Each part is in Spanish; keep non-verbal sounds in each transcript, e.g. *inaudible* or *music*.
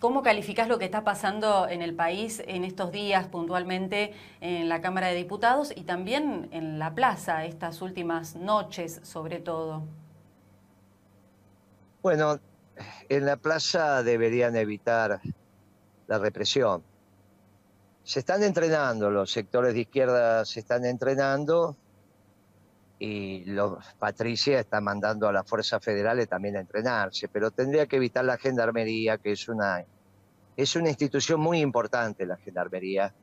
¿Cómo calificás lo que está pasando en el país en estos días puntualmente en la Cámara de Diputados y también en la plaza, estas últimas noches sobre todo? Bueno, en la plaza deberían evitar la represión. Se están entrenando, los sectores de izquierda se están entrenando y los Patricia están mandando a las fuerzas federales también a entrenarse, pero tendría que evitar la gendarmería, que es una, es una institución muy importante la gendarmería,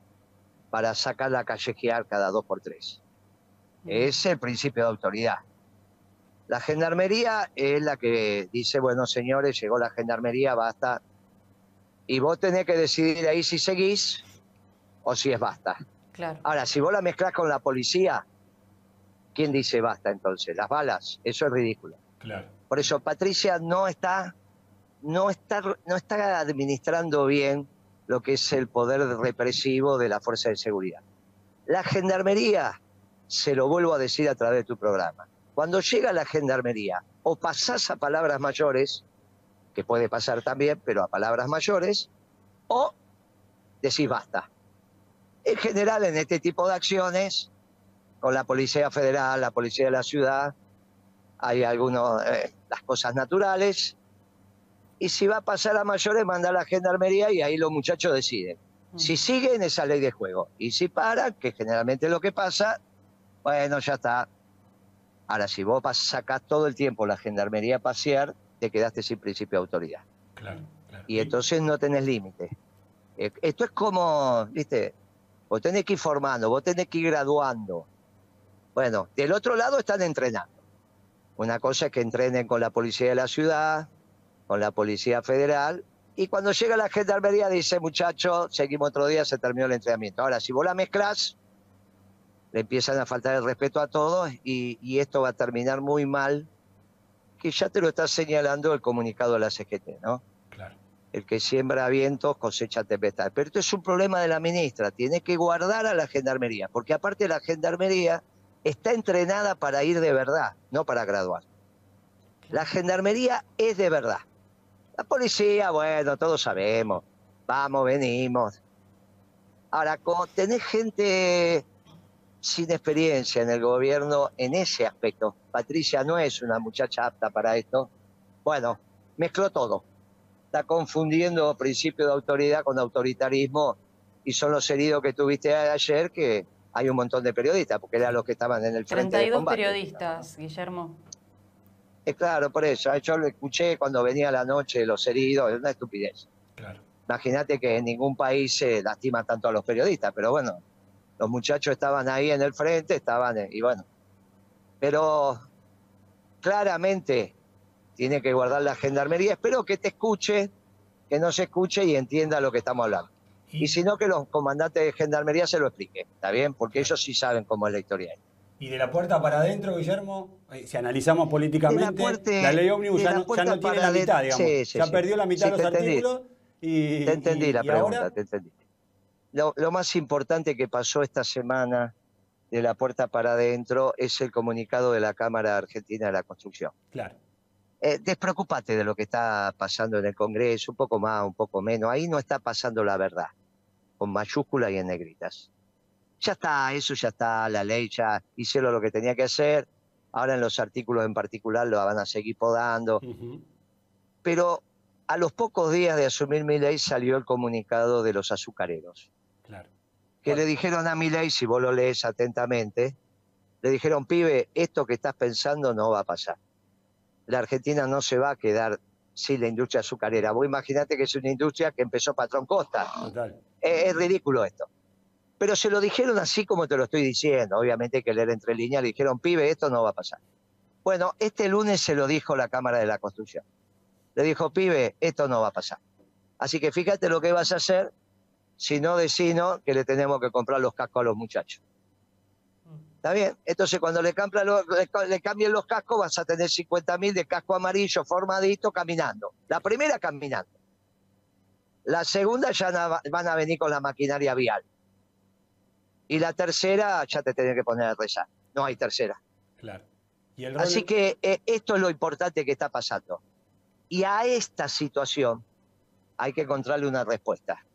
para sacarla a callejear cada dos por tres. Es el principio de autoridad. La gendarmería es la que dice, bueno, señores, llegó la gendarmería, basta. Y vos tenés que decidir ahí si seguís o si es basta. Claro. Ahora, si vos la mezclás con la policía, ¿quién dice basta entonces? Las balas, eso es ridículo. Claro. Por eso Patricia no está, no está, no está administrando bien lo que es el poder represivo de la fuerza de seguridad. La gendarmería, se lo vuelvo a decir a través de tu programa, cuando llega la gendarmería o pasás a palabras mayores, que puede pasar también, pero a palabras mayores, o decís basta. En general, en este tipo de acciones, con la Policía Federal, la Policía de la Ciudad, hay algunas, eh, las cosas naturales, y si va a pasar a mayores, manda a la gendarmería y ahí los muchachos deciden. Mm. Si siguen esa ley de juego, y si paran, que generalmente es lo que pasa, bueno, ya está. Ahora, si vos sacás todo el tiempo la gendarmería a pasear, te quedaste sin principio de autoridad. Claro, Y entonces no tenés límite. Eh, esto es como, viste, vos tenés que ir formando, vos tenés que ir graduando. Bueno, del otro lado están entrenando. Una cosa es que entrenen con la policía de la ciudad, con la policía federal, y cuando llega la gendarmería dice, muchacho, seguimos otro día, se terminó el entrenamiento. Ahora, si vos la mezclas, le empiezan a faltar el respeto a todos y, y, esto va a terminar muy mal, que ya te lo está señalando el comunicado de la CGT, ¿no? Claro. El que siembra vientos cosecha tempestad. Pero esto es un problema de la ministra, tiene que guardar a la gendarmería, porque aparte la gendarmería está entrenada para ir de verdad, no para graduar. La gendarmería es de verdad. La policía, bueno, todos sabemos, vamos, venimos. Ahora, como tenés gente sin experiencia en el gobierno en ese aspecto, Patricia no es una muchacha apta para esto, bueno, mezcló todo. Está confundiendo principio de autoridad con autoritarismo y son los heridos que tuviste ayer que hay un montón de periodistas, porque eran los que estaban en el frente 32 de periodistas, Guillermo. Es claro, por eso. Yo lo escuché cuando venía la noche los heridos, es una estupidez. Claro. Imagínate que en ningún país se lastima tanto a los periodistas, pero bueno, los muchachos estaban ahí en el frente, estaban, y bueno. Pero claramente tiene que guardar la gendarmería. Espero que te escuche, que no se escuche y entienda lo que estamos hablando. Y, si no, que los comandantes de gendarmería se lo expliquen, ¿está bien? Porque ellos sí saben cómo es la historia. Y de la puerta para adentro, Guillermo, eh, si analizamos políticamente, la, ley ómnibus ya no, tiene la mitad, digamos. ya perdió la mitad de los artículos y... Te entendí la pregunta, te entendí. Lo, lo, más importante que pasó esta semana de la puerta para adentro es el comunicado de la Cámara Argentina de la Construcción. Claro. Eh, despreocupate de lo que está pasando en el Congreso, un poco más, un poco menos. Ahí no está pasando la verdad, con mayúsculas y en negritas. Ya está, eso ya está, la ley ya hicieron lo que tenía que hacer. Ahora en los artículos en particular lo van a seguir podando. Pero a los pocos días de asumir mi ley salió el comunicado de los azucareros. Claro. Que le dijeron a mi ley, si vos lo lees atentamente, le dijeron, pibe, esto que estás pensando no va a pasar la Argentina no se va a quedar sin la industria azucarera. Vos imaginate que es una industria que empezó Patrón Costa. Es, ridículo esto. Pero se lo dijeron así como te lo estoy diciendo. Obviamente que leer entre líneas le dijeron, pibe, esto no va a pasar. Bueno, este lunes se lo dijo la Cámara de la Construcción. Le dijo, pibe, esto no va a pasar. Así que fíjate lo que vas a hacer si no decino que le tenemos que comprar los cascos a los muchachos. ¿Está bien? Entonces, cuando le, le, cambien los cascos, vas a tener 50.000 de casco amarillo formadito caminando. La primera caminando. La segunda ya van a venir con la maquinaria vial. Y la tercera ya te tenés que poner a rezar. No hay tercera. Claro. Así que eh, esto es lo importante que está pasando. Y a esta situación hay que encontrarle una respuesta.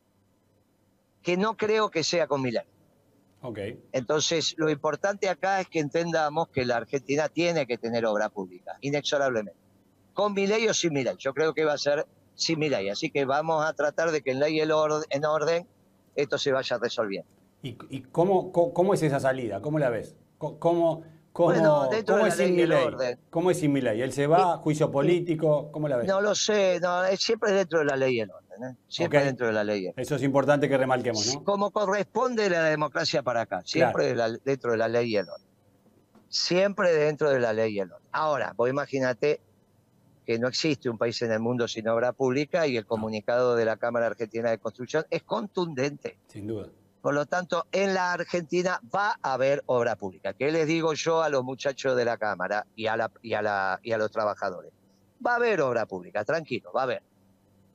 Que no creo que sea con Milei. Okay. Entonces, lo importante acá es que entendamos que la Argentina tiene que tener obra pública, inexorablemente. Con Milei o sin Milei. Yo creo que va a ser sin Milei. Así que vamos a tratar de que en ley y en orden esto se vaya resolviendo. ¿Y, y cómo, cómo, es esa salida? ¿Cómo la ves? ¿Cómo, ¿Cómo, ¿cómo es sin ley? ¿Cómo es sin mi ley? ¿Él se va? ¿Juicio político? ¿Cómo la ves? No lo sé, no, es siempre dentro de la ley y el orden. ¿eh? Siempre dentro de la ley. Eso es importante que remarquemos, ¿no? Como corresponde la democracia para acá, siempre dentro de la ley y el orden. Siempre dentro de la ley y el orden. Ahora, vos imagínate que no existe un país en el mundo sin obra pública y el comunicado de la Cámara Argentina de Construcción es contundente. Sin duda. Por lo tanto, en la Argentina va a haber obra pública. ¿Qué les digo yo a los muchachos de la Cámara y a, la, y a, la, y a los trabajadores? Va a haber obra pública, tranquilo, va a haber.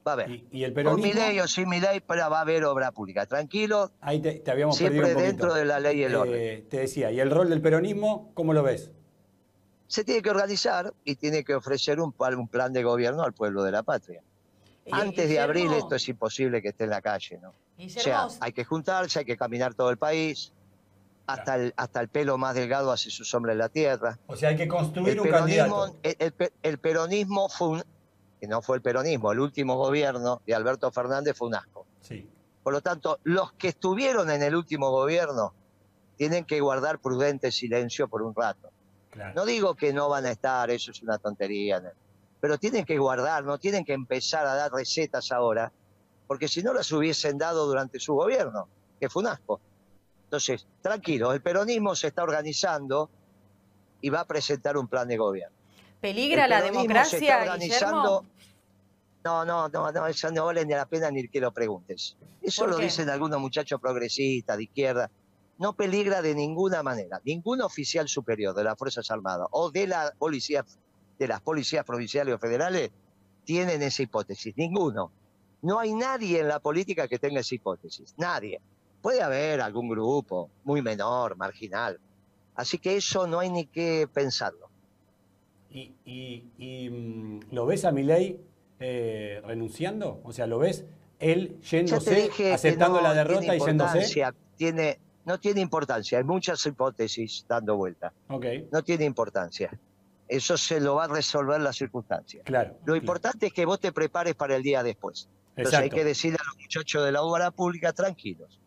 Va a haber. ¿Y, el peronismo? Con mi ley o sin mi ley, pero va a haber obra pública, tranquilo. Ahí te, habíamos Siempre dentro de la ley y el eh, orden. Te decía, ¿y el rol del peronismo, cómo lo ves? Se tiene que organizar y tiene que ofrecer un, un plan de gobierno al pueblo de la patria. Antes de abril esto es imposible que esté en la calle, ¿no? o sea, hay que juntarse, hay que caminar todo el país, hasta el, hasta el pelo más delgado hace su sombra en la tierra. O sea, hay que construir un candidato. El, peronismo fue un, que no fue el peronismo, el último gobierno de Alberto Fernández fue un asco. Sí. Por lo tanto, los que estuvieron en el último gobierno tienen que guardar prudente silencio por un rato. No digo que no van a estar, eso es una tontería pero tienen que guardar, no tienen que empezar a dar recetas ahora, porque si no las hubiesen dado durante su gobierno, que fue un asco. Entonces, tranquilo, el peronismo se está organizando y va a presentar un plan de gobierno. ¿Peligra la democracia, se está organizando... No, no, no, no, eso no vale ni la pena ni que lo preguntes. Eso lo dicen algunos muchachos progresistas, de izquierda. No peligra de ninguna manera. Ningún oficial superior de las Fuerzas Armadas o de la Policía de las policías provinciales o federales tienen esa hipótesis. Ninguno. No hay nadie en la política que tenga esa hipótesis. Nadie. Puede haber algún grupo muy menor, marginal. Así que eso no hay ni que pensarlo. ¿Y, mm, lo ves a Milei eh, renunciando? O sea, ¿lo ves él yéndose, aceptando la derrota y yéndose? Tiene, no tiene importancia. Hay muchas hipótesis dando vuelta. Okay. No tiene importancia eso se lo va a resolver la circunstancia. Claro. Lo importante es que vos te prepares para el día después. Entonces hay que decirle a los muchachos de la obra pública tranquilos.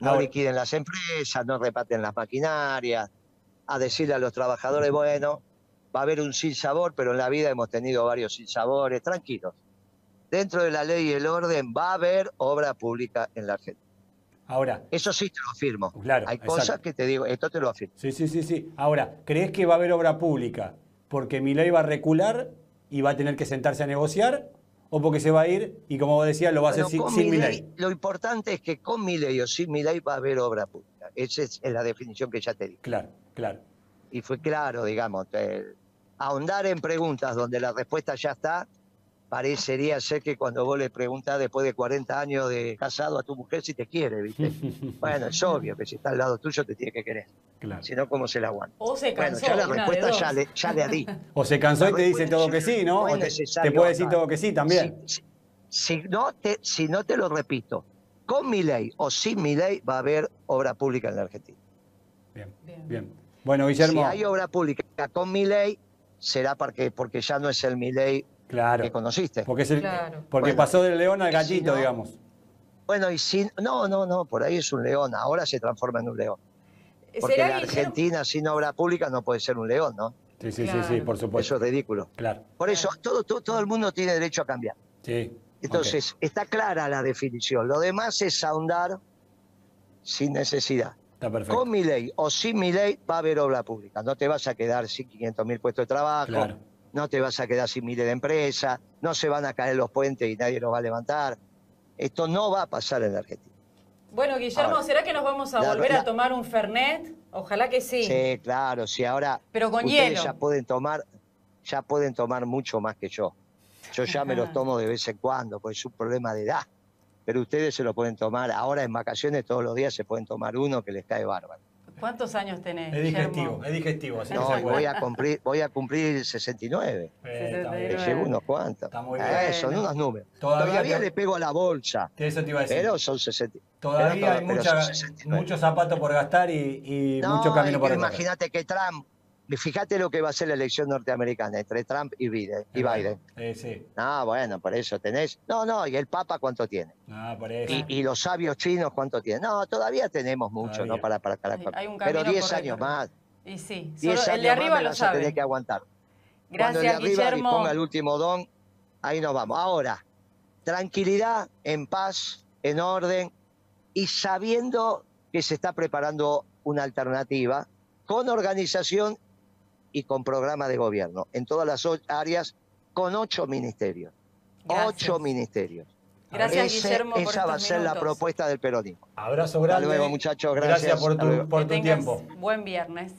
No liquiden las empresas, no repaten las maquinarias, a decirle a los trabajadores, bueno, va a haber un sin sabor, pero en la vida hemos tenido varios sin sabores, tranquilos. Dentro de la ley y el orden va a haber obra pública en la Argentina. Ahora. Eso sí te lo afirmo. Claro. Hay cosas que te digo, esto te lo afirmo. Sí, sí, sí, sí. Ahora, ¿crees que va a haber obra pública porque ley va a recular y va a tener que sentarse a negociar o porque se va a ir y como decía lo va a hacer sin, sin ley. Lo importante es que con mi ley o sin mi ley va a haber obra pública. Esa es la definición que ya te di. Claro, claro. Y fue claro, digamos, ahondar en preguntas donde la respuesta ya está, parecería ser que cuando vos le preguntás después de 40 años de casado a tu mujer si te quiere, ¿viste? *laughs* bueno, es obvio que si está al lado tuyo te tiene que querer. Claro. Si no, ¿cómo se la aguanta? O se cansó. Bueno, ya la respuesta ya le, ya le di. *laughs* O se cansó y te dice todo que sí, ¿no? te, te, puede decir todo que sí también. Si, no te, si no te lo repito, con mi ley o sin mi ley va a haber obra pública en la Argentina. Bien, bien. Bueno, Guillermo. Si hay obra pública con mi ley, será porque, porque ya no es el mi ley claro. que conociste. Porque, porque pasó del león al gallito, digamos. Bueno, y si. No, no, no, por ahí es un león. Ahora se transforma en un león. Porque la Argentina sin obra pública no puede ser un león, ¿no? Sí, sí, sí, sí, por supuesto. Eso es ridículo. Claro. Por eso, todo, todo, el mundo tiene derecho a cambiar. Sí. Entonces, está clara la definición. Lo demás es ahondar sin necesidad. Está perfecto. Con mi ley o sin mi ley va a haber obra pública. No te vas a quedar sin 500 mil puestos de trabajo. Claro. No te vas a quedar sin miles de empresas. No se van a caer los puentes y nadie los va a levantar. Esto no va a pasar en la Argentina. Bueno, Guillermo, ¿será que nos vamos a volver a tomar un Fernet? Ojalá que sí. Sí, claro, sí, ahora Pero con ustedes ya pueden tomar, ya pueden tomar mucho más que yo. Yo ya me los tomo de vez en cuando, porque es un problema de edad. Pero ustedes se lo pueden tomar, ahora en vacaciones todos los días se pueden tomar uno que les cae bárbaro. ¿Cuántos años tenés? Es digestivo, Guillermo? es digestivo. Así No, que voy a cumplir, voy a cumplir 69. Eh, llevo unos cuantos. Está muy Eh, bien. son unos números. Todavía Todavía, te- le pego a la bolsa, Eso te iba a decir. pero son 60. Todavía pero- hay pero mucha- son 69. muchos zapatos por gastar y, y No, mucho camino por recorrer. Imagínate que Trump, fíjate lo que va a ser la elección norteamericana entre Trump y Biden. Y Biden. Eh, sí. No, bueno, por eso tenés. No, no, y el Papa cuánto tiene. Ah, por eso. Y, y los sabios chinos cuánto tienen. No, todavía tenemos mucho, Todavía. ¿no? Para, para, para, Hay- hay un pero camino 10 por años más. Y sí, 10 solo años el de arriba lo sabe. que aguantar. Cuando el de arriba Guillermo. disponga el último don, ahí nos vamos. Ahora, tranquilidad, en paz, en orden y sabiendo que se está preparando una alternativa con organización y con programa de gobierno en todas las áreas con ocho ministerios. Gracias. Ocho ministerios. Gracias, Ese- Guillermo, por esa va a ser la propuesta del peronismo. Abrazo Hasta grande. luego, muchachos. Gracias Gracias. por Hasta tu, por tiempo. Buen viernes.